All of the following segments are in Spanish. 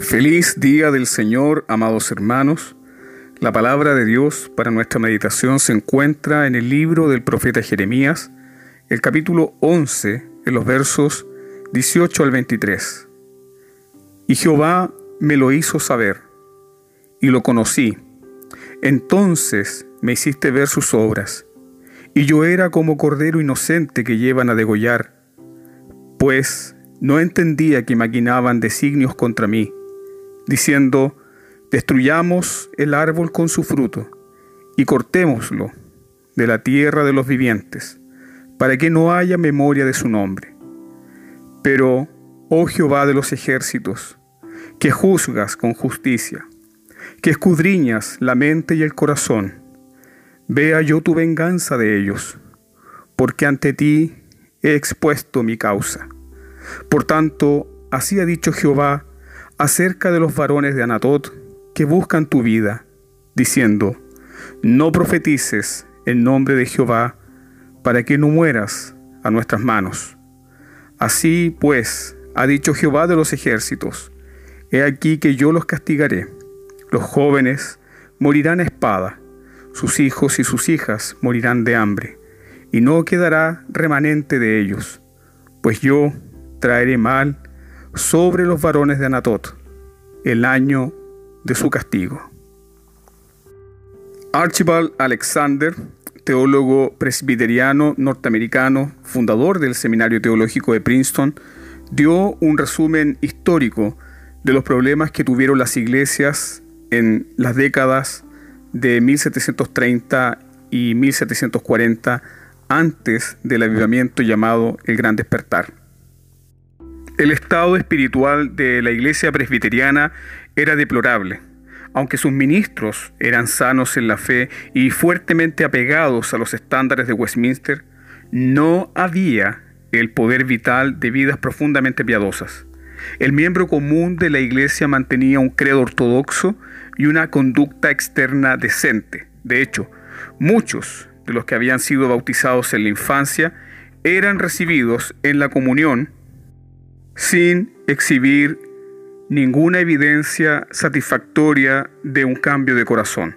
Feliz día del Señor, amados hermanos. La palabra de Dios para nuestra meditación se encuentra en el libro del profeta Jeremías, el capítulo 11, en los versos 18 al 23. Y Jehová me lo hizo saber, y lo conocí. Entonces me hiciste ver sus obras, y yo era como cordero inocente que llevan a degollar, pues no entendía que maquinaban designios contra mí diciendo, destruyamos el árbol con su fruto y cortémoslo de la tierra de los vivientes, para que no haya memoria de su nombre. Pero, oh Jehová de los ejércitos, que juzgas con justicia, que escudriñas la mente y el corazón, vea yo tu venganza de ellos, porque ante ti he expuesto mi causa. Por tanto, así ha dicho Jehová, acerca de los varones de Anatot que buscan tu vida, diciendo, no profetices en nombre de Jehová, para que no mueras a nuestras manos. Así pues, ha dicho Jehová de los ejércitos, he aquí que yo los castigaré. Los jóvenes morirán a espada, sus hijos y sus hijas morirán de hambre, y no quedará remanente de ellos, pues yo traeré mal sobre los varones de Anatot el año de su castigo. Archibald Alexander, teólogo presbiteriano norteamericano, fundador del Seminario Teológico de Princeton, dio un resumen histórico de los problemas que tuvieron las iglesias en las décadas de 1730 y 1740 antes del avivamiento llamado el Gran Despertar. El estado espiritual de la iglesia presbiteriana era deplorable. Aunque sus ministros eran sanos en la fe y fuertemente apegados a los estándares de Westminster, no había el poder vital de vidas profundamente piadosas. El miembro común de la iglesia mantenía un credo ortodoxo y una conducta externa decente. De hecho, muchos de los que habían sido bautizados en la infancia eran recibidos en la comunión sin exhibir ninguna evidencia satisfactoria de un cambio de corazón.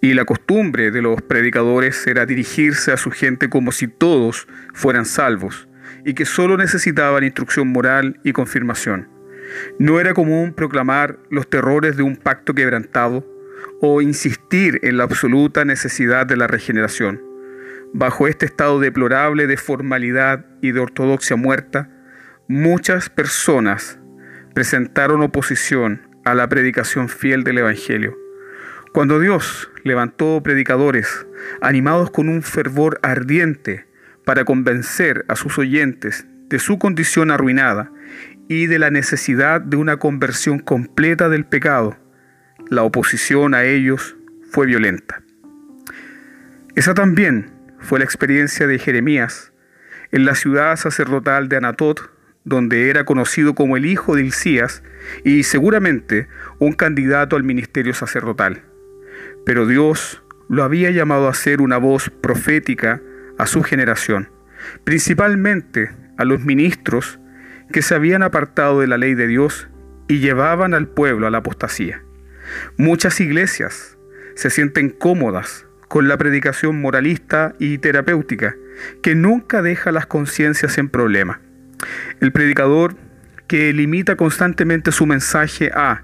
Y la costumbre de los predicadores era dirigirse a su gente como si todos fueran salvos y que solo necesitaban instrucción moral y confirmación. No era común proclamar los terrores de un pacto quebrantado o insistir en la absoluta necesidad de la regeneración. Bajo este estado deplorable de formalidad y de ortodoxia muerta, muchas personas presentaron oposición a la predicación fiel del Evangelio. Cuando Dios levantó predicadores animados con un fervor ardiente para convencer a sus oyentes de su condición arruinada y de la necesidad de una conversión completa del pecado, la oposición a ellos fue violenta. Esa también fue la experiencia de Jeremías en la ciudad sacerdotal de Anatot, donde era conocido como el hijo de Hilcías y seguramente un candidato al ministerio sacerdotal. Pero Dios lo había llamado a ser una voz profética a su generación, principalmente a los ministros que se habían apartado de la ley de Dios y llevaban al pueblo a la apostasía. Muchas iglesias se sienten cómodas con la predicación moralista y terapéutica que nunca deja las conciencias en problema. El predicador que limita constantemente su mensaje a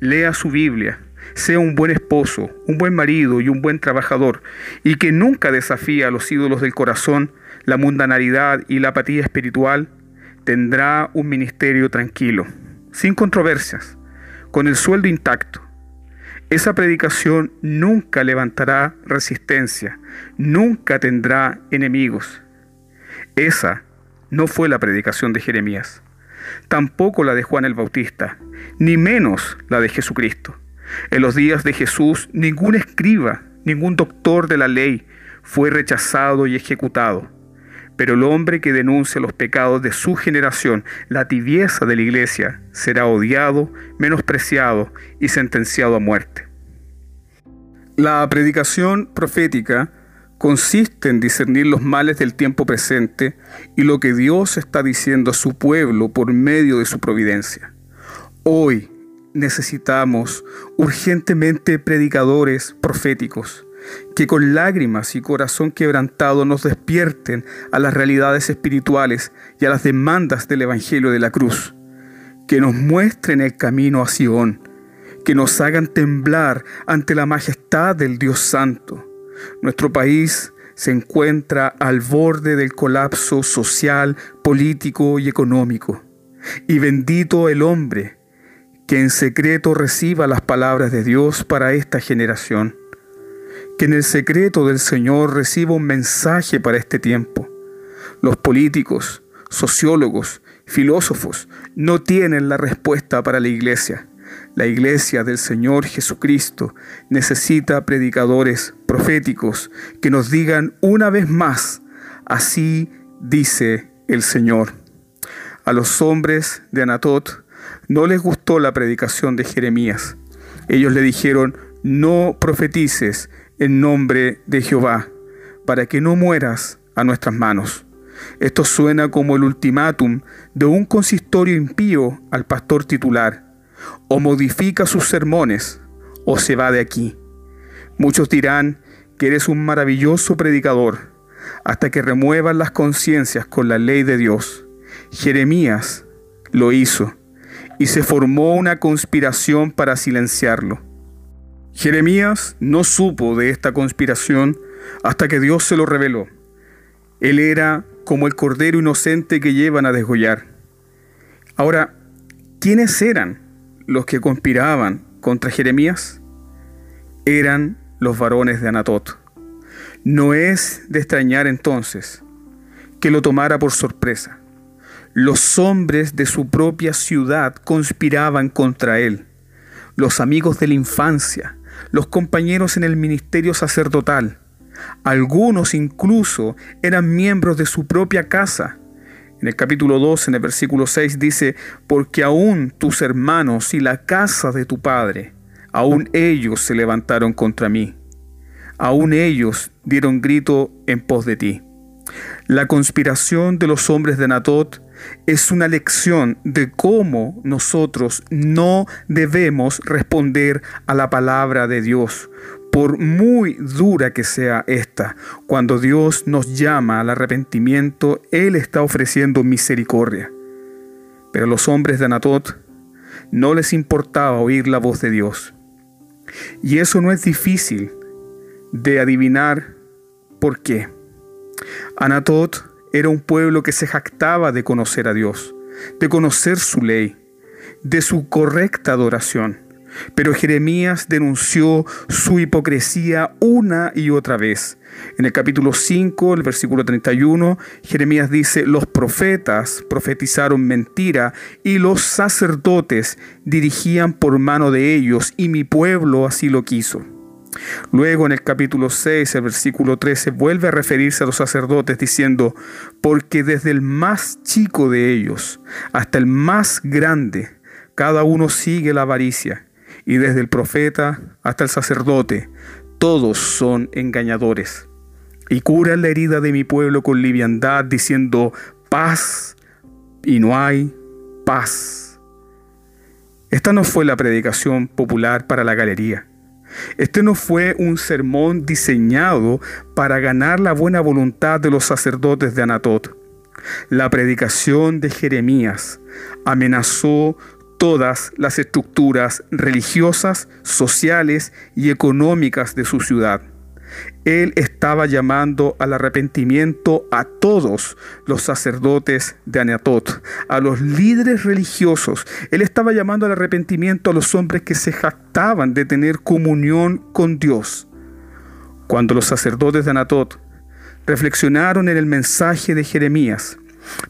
lea su Biblia, sea un buen esposo, un buen marido y un buen trabajador, y que nunca desafía a los ídolos del corazón, la mundanalidad y la apatía espiritual, tendrá un ministerio tranquilo, sin controversias, con el sueldo intacto. Esa predicación nunca levantará resistencia, nunca tendrá enemigos. Esa no fue la predicación de Jeremías, tampoco la de Juan el Bautista, ni menos la de Jesucristo. En los días de Jesús, ningún escriba, ningún doctor de la ley fue rechazado y ejecutado. Pero el hombre que denuncia los pecados de su generación, la tibieza de la iglesia, será odiado, menospreciado y sentenciado a muerte. La predicación profética consiste en discernir los males del tiempo presente y lo que Dios está diciendo a su pueblo por medio de su providencia. Hoy necesitamos urgentemente predicadores proféticos que con lágrimas y corazón quebrantado nos despierten a las realidades espirituales y a las demandas del Evangelio de la cruz, que nos muestren el camino a Sion, que nos hagan temblar ante la majestad del Dios Santo. Nuestro país se encuentra al borde del colapso social, político y económico. Y bendito el hombre que en secreto reciba las palabras de Dios para esta generación que en el secreto del Señor reciba un mensaje para este tiempo. Los políticos, sociólogos, filósofos no tienen la respuesta para la iglesia. La iglesia del Señor Jesucristo necesita predicadores proféticos que nos digan una vez más, así dice el Señor. A los hombres de Anatot no les gustó la predicación de Jeremías. Ellos le dijeron, no profetices en nombre de Jehová, para que no mueras a nuestras manos. Esto suena como el ultimátum de un consistorio impío al pastor titular. O modifica sus sermones o se va de aquí. Muchos dirán que eres un maravilloso predicador hasta que remuevas las conciencias con la ley de Dios. Jeremías lo hizo y se formó una conspiración para silenciarlo. Jeremías no supo de esta conspiración hasta que Dios se lo reveló. Él era como el cordero inocente que llevan a desgollar. Ahora, ¿quiénes eran los que conspiraban contra Jeremías? Eran los varones de Anatot. No es de extrañar entonces que lo tomara por sorpresa. Los hombres de su propia ciudad conspiraban contra él. Los amigos de la infancia, los compañeros en el ministerio sacerdotal. Algunos incluso eran miembros de su propia casa. En el capítulo 2, en el versículo 6 dice, porque aún tus hermanos y la casa de tu padre, aún ellos se levantaron contra mí. Aún ellos dieron grito en pos de ti. La conspiración de los hombres de Natot es una lección de cómo nosotros no debemos responder a la palabra de Dios, por muy dura que sea esta. Cuando Dios nos llama al arrepentimiento, Él está ofreciendo misericordia. Pero a los hombres de Anatot no les importaba oír la voz de Dios. Y eso no es difícil de adivinar por qué. Anatot era un pueblo que se jactaba de conocer a Dios, de conocer su ley, de su correcta adoración. Pero Jeremías denunció su hipocresía una y otra vez. En el capítulo 5, el versículo 31, Jeremías dice, los profetas profetizaron mentira y los sacerdotes dirigían por mano de ellos y mi pueblo así lo quiso. Luego en el capítulo 6, el versículo 13, vuelve a referirse a los sacerdotes diciendo, porque desde el más chico de ellos hasta el más grande, cada uno sigue la avaricia, y desde el profeta hasta el sacerdote, todos son engañadores. Y curan la herida de mi pueblo con liviandad, diciendo, paz, y no hay paz. Esta no fue la predicación popular para la galería. Este no fue un sermón diseñado para ganar la buena voluntad de los sacerdotes de Anatot. La predicación de Jeremías amenazó todas las estructuras religiosas, sociales y económicas de su ciudad. Él estaba llamando al arrepentimiento a todos los sacerdotes de Anatot, a los líderes religiosos. Él estaba llamando al arrepentimiento a los hombres que se jactaban de tener comunión con Dios. Cuando los sacerdotes de Anatot reflexionaron en el mensaje de Jeremías,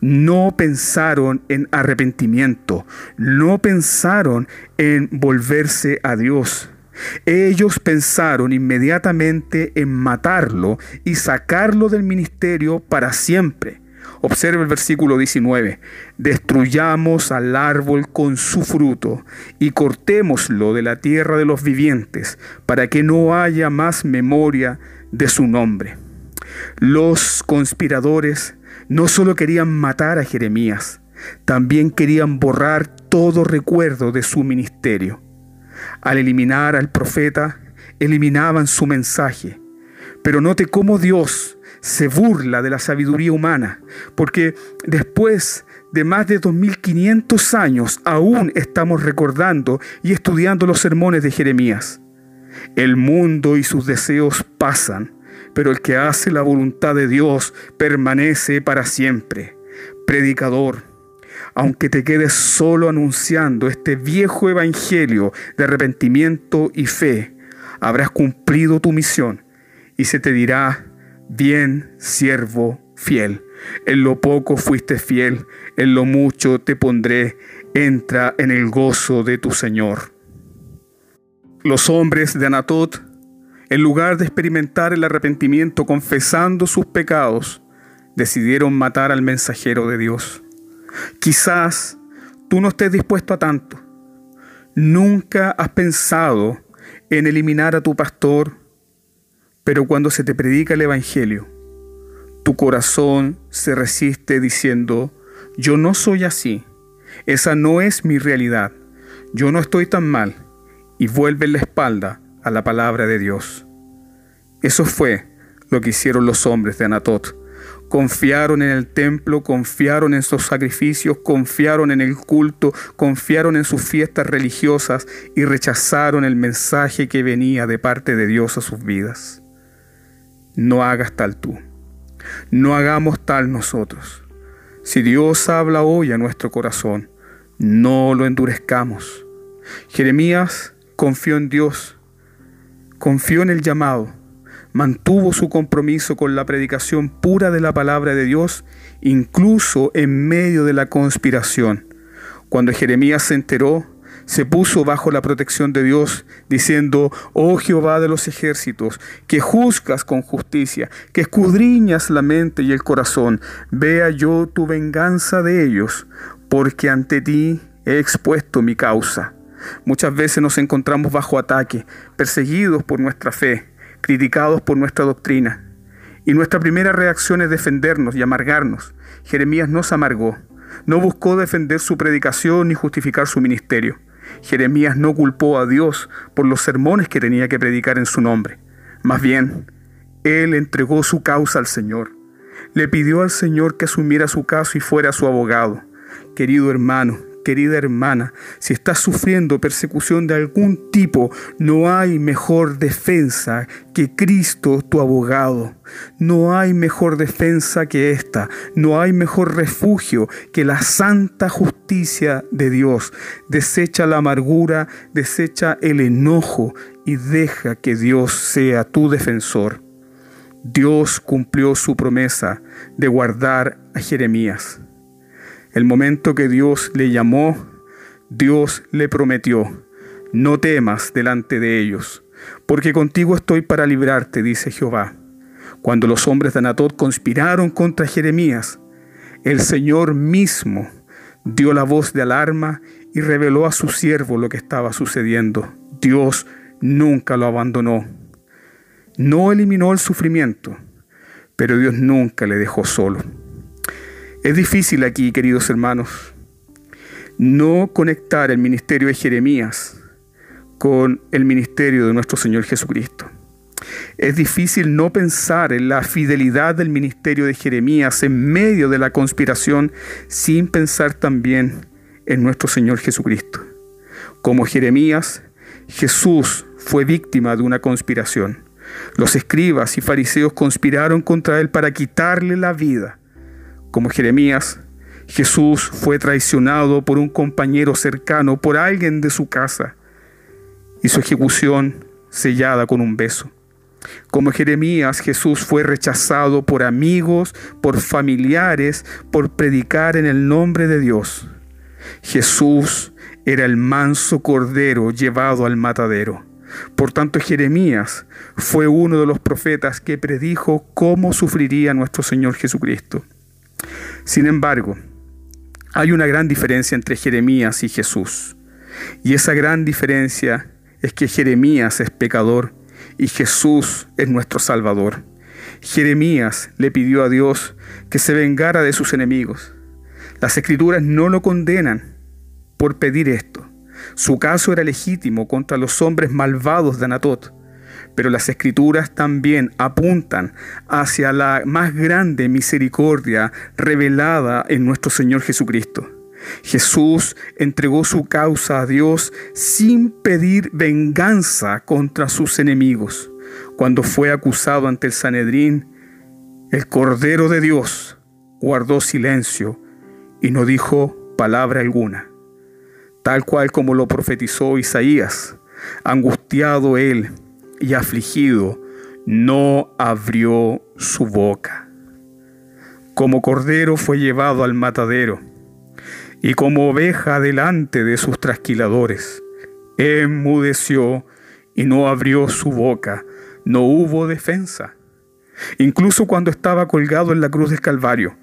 no pensaron en arrepentimiento, no pensaron en volverse a Dios ellos pensaron inmediatamente en matarlo y sacarlo del ministerio para siempre. Observe el versículo 19. Destruyamos al árbol con su fruto y cortémoslo de la tierra de los vivientes para que no haya más memoria de su nombre. Los conspiradores no solo querían matar a Jeremías, también querían borrar todo recuerdo de su ministerio. Al eliminar al profeta, eliminaban su mensaje. Pero note cómo Dios se burla de la sabiduría humana, porque después de más de 2500 años aún estamos recordando y estudiando los sermones de Jeremías. El mundo y sus deseos pasan, pero el que hace la voluntad de Dios permanece para siempre. Predicador, aunque te quedes solo anunciando este viejo evangelio de arrepentimiento y fe, habrás cumplido tu misión y se te dirá, bien, siervo fiel. En lo poco fuiste fiel, en lo mucho te pondré, entra en el gozo de tu Señor. Los hombres de Anatot, en lugar de experimentar el arrepentimiento confesando sus pecados, decidieron matar al mensajero de Dios. Quizás tú no estés dispuesto a tanto. Nunca has pensado en eliminar a tu pastor, pero cuando se te predica el Evangelio, tu corazón se resiste diciendo, yo no soy así, esa no es mi realidad, yo no estoy tan mal, y vuelve la espalda a la palabra de Dios. Eso fue lo que hicieron los hombres de Anatot confiaron en el templo, confiaron en sus sacrificios, confiaron en el culto, confiaron en sus fiestas religiosas y rechazaron el mensaje que venía de parte de Dios a sus vidas. No hagas tal tú, no hagamos tal nosotros. Si Dios habla hoy a nuestro corazón, no lo endurezcamos. Jeremías confió en Dios, confió en el llamado mantuvo su compromiso con la predicación pura de la palabra de Dios, incluso en medio de la conspiración. Cuando Jeremías se enteró, se puso bajo la protección de Dios, diciendo, oh Jehová de los ejércitos, que juzgas con justicia, que escudriñas la mente y el corazón, vea yo tu venganza de ellos, porque ante ti he expuesto mi causa. Muchas veces nos encontramos bajo ataque, perseguidos por nuestra fe criticados por nuestra doctrina. Y nuestra primera reacción es defendernos y amargarnos. Jeremías no se amargó, no buscó defender su predicación ni justificar su ministerio. Jeremías no culpó a Dios por los sermones que tenía que predicar en su nombre. Más bien, él entregó su causa al Señor. Le pidió al Señor que asumiera su caso y fuera su abogado. Querido hermano, Querida hermana, si estás sufriendo persecución de algún tipo, no hay mejor defensa que Cristo tu abogado. No hay mejor defensa que esta. No hay mejor refugio que la santa justicia de Dios. Desecha la amargura, desecha el enojo y deja que Dios sea tu defensor. Dios cumplió su promesa de guardar a Jeremías. El momento que Dios le llamó, Dios le prometió, no temas delante de ellos, porque contigo estoy para librarte, dice Jehová. Cuando los hombres de Anatot conspiraron contra Jeremías, el Señor mismo dio la voz de alarma y reveló a su siervo lo que estaba sucediendo. Dios nunca lo abandonó. No eliminó el sufrimiento, pero Dios nunca le dejó solo. Es difícil aquí, queridos hermanos, no conectar el ministerio de Jeremías con el ministerio de nuestro Señor Jesucristo. Es difícil no pensar en la fidelidad del ministerio de Jeremías en medio de la conspiración sin pensar también en nuestro Señor Jesucristo. Como Jeremías, Jesús fue víctima de una conspiración. Los escribas y fariseos conspiraron contra él para quitarle la vida. Como Jeremías, Jesús fue traicionado por un compañero cercano, por alguien de su casa, y su ejecución sellada con un beso. Como Jeremías, Jesús fue rechazado por amigos, por familiares, por predicar en el nombre de Dios. Jesús era el manso cordero llevado al matadero. Por tanto, Jeremías fue uno de los profetas que predijo cómo sufriría nuestro Señor Jesucristo. Sin embargo, hay una gran diferencia entre Jeremías y Jesús. Y esa gran diferencia es que Jeremías es pecador y Jesús es nuestro Salvador. Jeremías le pidió a Dios que se vengara de sus enemigos. Las escrituras no lo condenan por pedir esto. Su caso era legítimo contra los hombres malvados de Anatot, pero las escrituras también apuntan hacia la más grande misericordia revelada en nuestro Señor Jesucristo. Jesús entregó su causa a Dios sin pedir venganza contra sus enemigos. Cuando fue acusado ante el Sanedrín, el Cordero de Dios guardó silencio y no dijo palabra alguna, tal cual como lo profetizó Isaías. Angustiado él y afligido, no abrió su boca. Como cordero fue llevado al matadero, y como oveja delante de sus trasquiladores. Enmudeció y no abrió su boca, no hubo defensa. Incluso cuando estaba colgado en la cruz del Calvario,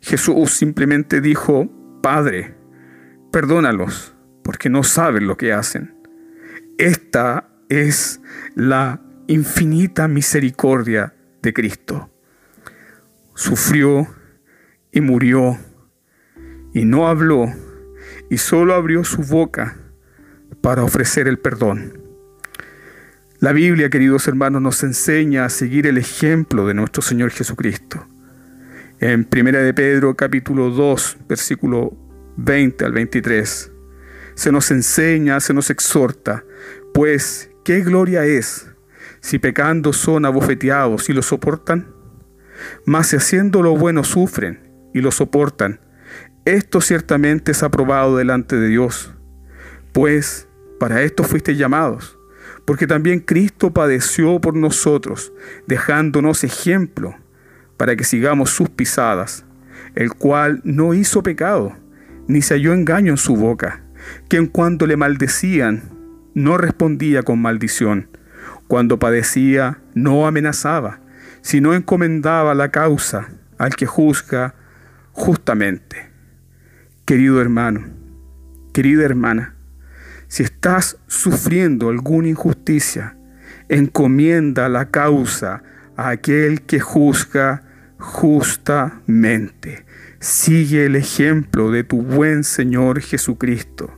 Jesús simplemente dijo, Padre, perdónalos, porque no saben lo que hacen. Esta es la infinita misericordia de Cristo. Sufrió y murió y no habló y solo abrió su boca para ofrecer el perdón. La Biblia, queridos hermanos, nos enseña a seguir el ejemplo de nuestro Señor Jesucristo. En 1 de Pedro capítulo 2, versículo 20 al 23, se nos enseña, se nos exhorta, pues ¿Qué gloria es si pecando son abofeteados y lo soportan? Mas si haciendo lo bueno sufren y lo soportan, esto ciertamente es aprobado delante de Dios. Pues para esto fuiste llamados, porque también Cristo padeció por nosotros, dejándonos ejemplo para que sigamos sus pisadas, el cual no hizo pecado, ni se halló engaño en su boca, que en cuanto le maldecían, no respondía con maldición. Cuando padecía, no amenazaba, sino encomendaba la causa al que juzga justamente. Querido hermano, querida hermana, si estás sufriendo alguna injusticia, encomienda la causa a aquel que juzga justamente. Sigue el ejemplo de tu buen Señor Jesucristo.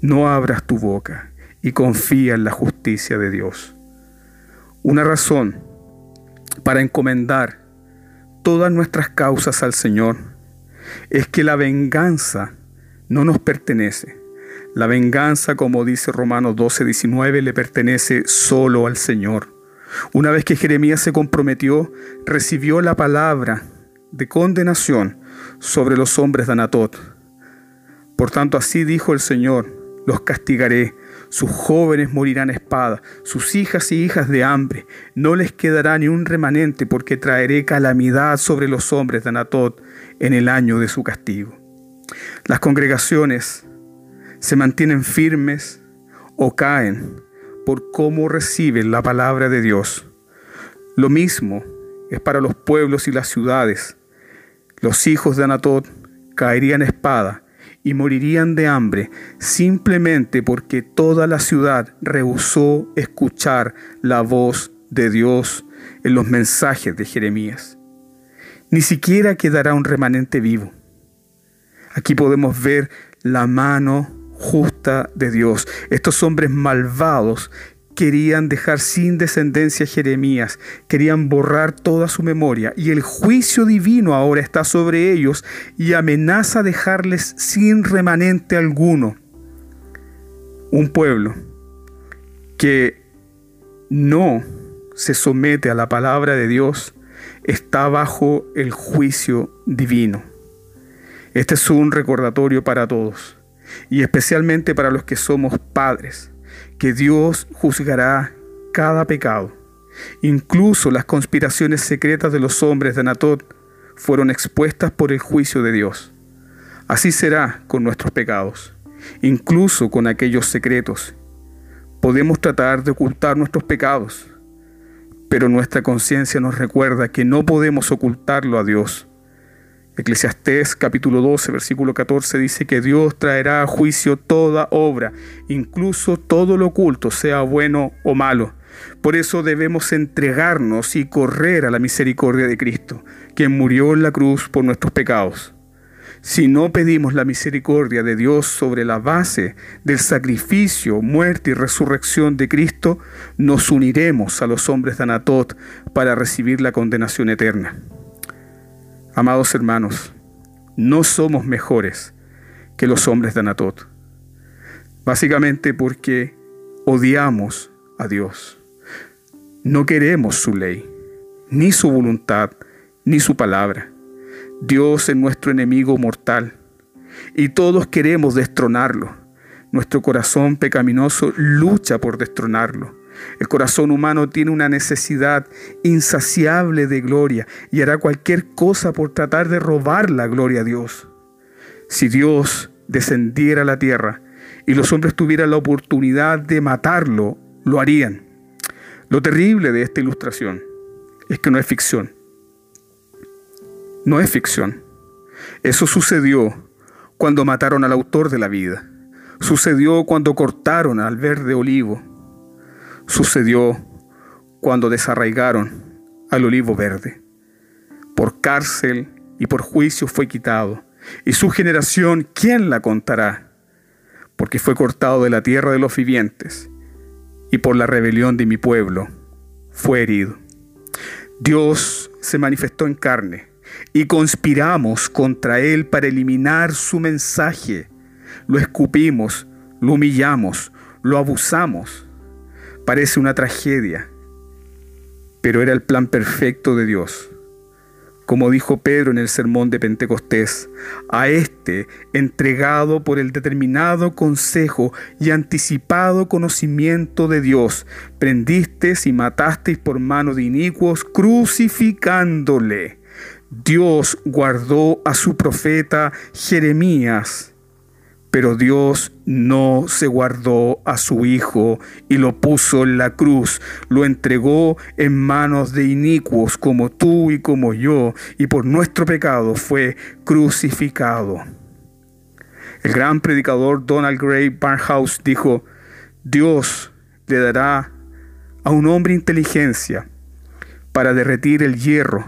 No abras tu boca y confía en la justicia de Dios. Una razón para encomendar todas nuestras causas al Señor es que la venganza no nos pertenece. La venganza, como dice Romanos 12, 19, le pertenece solo al Señor. Una vez que Jeremías se comprometió, recibió la palabra de condenación sobre los hombres de Anatot. Por tanto, así dijo el Señor, los castigaré sus jóvenes morirán a espada, sus hijas y hijas de hambre. No les quedará ni un remanente, porque traeré calamidad sobre los hombres de Anatot en el año de su castigo. Las congregaciones se mantienen firmes o caen por cómo reciben la palabra de Dios. Lo mismo es para los pueblos y las ciudades. Los hijos de Anatot caerían espada y morirían de hambre simplemente porque toda la ciudad rehusó escuchar la voz de Dios en los mensajes de Jeremías. Ni siquiera quedará un remanente vivo. Aquí podemos ver la mano justa de Dios. Estos hombres malvados querían dejar sin descendencia a Jeremías, querían borrar toda su memoria y el juicio divino ahora está sobre ellos y amenaza dejarles sin remanente alguno. Un pueblo que no se somete a la palabra de Dios está bajo el juicio divino. Este es un recordatorio para todos y especialmente para los que somos padres que Dios juzgará cada pecado. Incluso las conspiraciones secretas de los hombres de Anatot fueron expuestas por el juicio de Dios. Así será con nuestros pecados, incluso con aquellos secretos. Podemos tratar de ocultar nuestros pecados, pero nuestra conciencia nos recuerda que no podemos ocultarlo a Dios. Eclesiastés capítulo 12, versículo 14 dice que Dios traerá a juicio toda obra, incluso todo lo oculto, sea bueno o malo. Por eso debemos entregarnos y correr a la misericordia de Cristo, quien murió en la cruz por nuestros pecados. Si no pedimos la misericordia de Dios sobre la base del sacrificio, muerte y resurrección de Cristo, nos uniremos a los hombres de Anatot para recibir la condenación eterna. Amados hermanos, no somos mejores que los hombres de Anatot, básicamente porque odiamos a Dios. No queremos su ley, ni su voluntad, ni su palabra. Dios es nuestro enemigo mortal y todos queremos destronarlo. Nuestro corazón pecaminoso lucha por destronarlo. El corazón humano tiene una necesidad insaciable de gloria y hará cualquier cosa por tratar de robar la gloria a Dios. Si Dios descendiera a la tierra y los hombres tuvieran la oportunidad de matarlo, lo harían. Lo terrible de esta ilustración es que no es ficción no es ficción. Eso sucedió cuando mataron al autor de la vida. Sucedió cuando cortaron al verde olivo. Sucedió cuando desarraigaron al olivo verde. Por cárcel y por juicio fue quitado. Y su generación, ¿quién la contará? Porque fue cortado de la tierra de los vivientes. Y por la rebelión de mi pueblo fue herido. Dios se manifestó en carne y conspiramos contra él para eliminar su mensaje. Lo escupimos, lo humillamos, lo abusamos. Parece una tragedia, pero era el plan perfecto de Dios. Como dijo Pedro en el sermón de Pentecostés, a este, entregado por el determinado consejo y anticipado conocimiento de Dios, prendisteis y matasteis por mano de inicuos, crucificándole. Dios guardó a su profeta Jeremías, pero Dios no se guardó a su hijo y lo puso en la cruz, lo entregó en manos de inicuos como tú y como yo, y por nuestro pecado fue crucificado. El gran predicador Donald Gray Barnhouse dijo, Dios le dará a un hombre inteligencia para derretir el hierro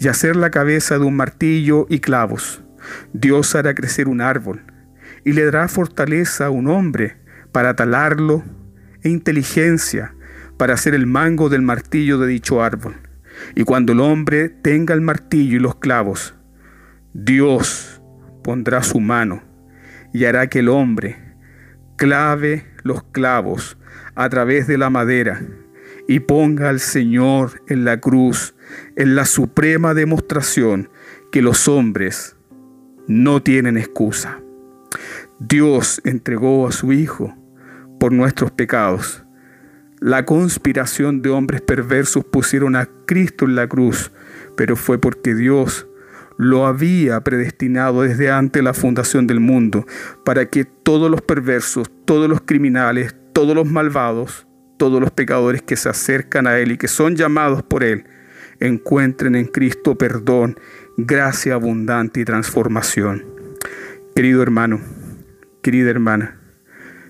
y hacer la cabeza de un martillo y clavos. Dios hará crecer un árbol y le dará fortaleza a un hombre para talarlo e inteligencia para hacer el mango del martillo de dicho árbol. Y cuando el hombre tenga el martillo y los clavos, Dios pondrá su mano y hará que el hombre clave los clavos a través de la madera y ponga al Señor en la cruz en la suprema demostración que los hombres no tienen excusa. Dios entregó a su Hijo por nuestros pecados. La conspiración de hombres perversos pusieron a Cristo en la cruz, pero fue porque Dios lo había predestinado desde antes la fundación del mundo, para que todos los perversos, todos los criminales, todos los malvados, todos los pecadores que se acercan a Él y que son llamados por Él, encuentren en Cristo perdón, gracia abundante y transformación. Querido hermano, querida hermana,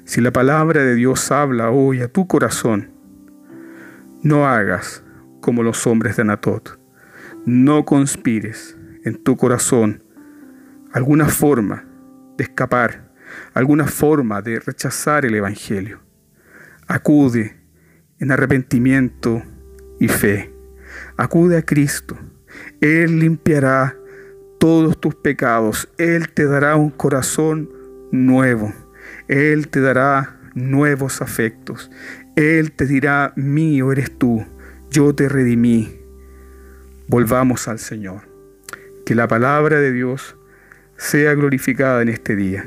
si la palabra de Dios habla hoy a tu corazón, no hagas como los hombres de Anatot. No conspires en tu corazón alguna forma de escapar, alguna forma de rechazar el Evangelio. Acude en arrepentimiento y fe. Acude a Cristo. Él limpiará todos tus pecados. Él te dará un corazón nuevo. Él te dará nuevos afectos. Él te dirá, mío eres tú, yo te redimí. Volvamos al Señor. Que la palabra de Dios sea glorificada en este día.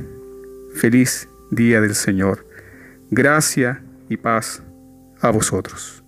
Feliz día del Señor. Gracia y paz a vosotros.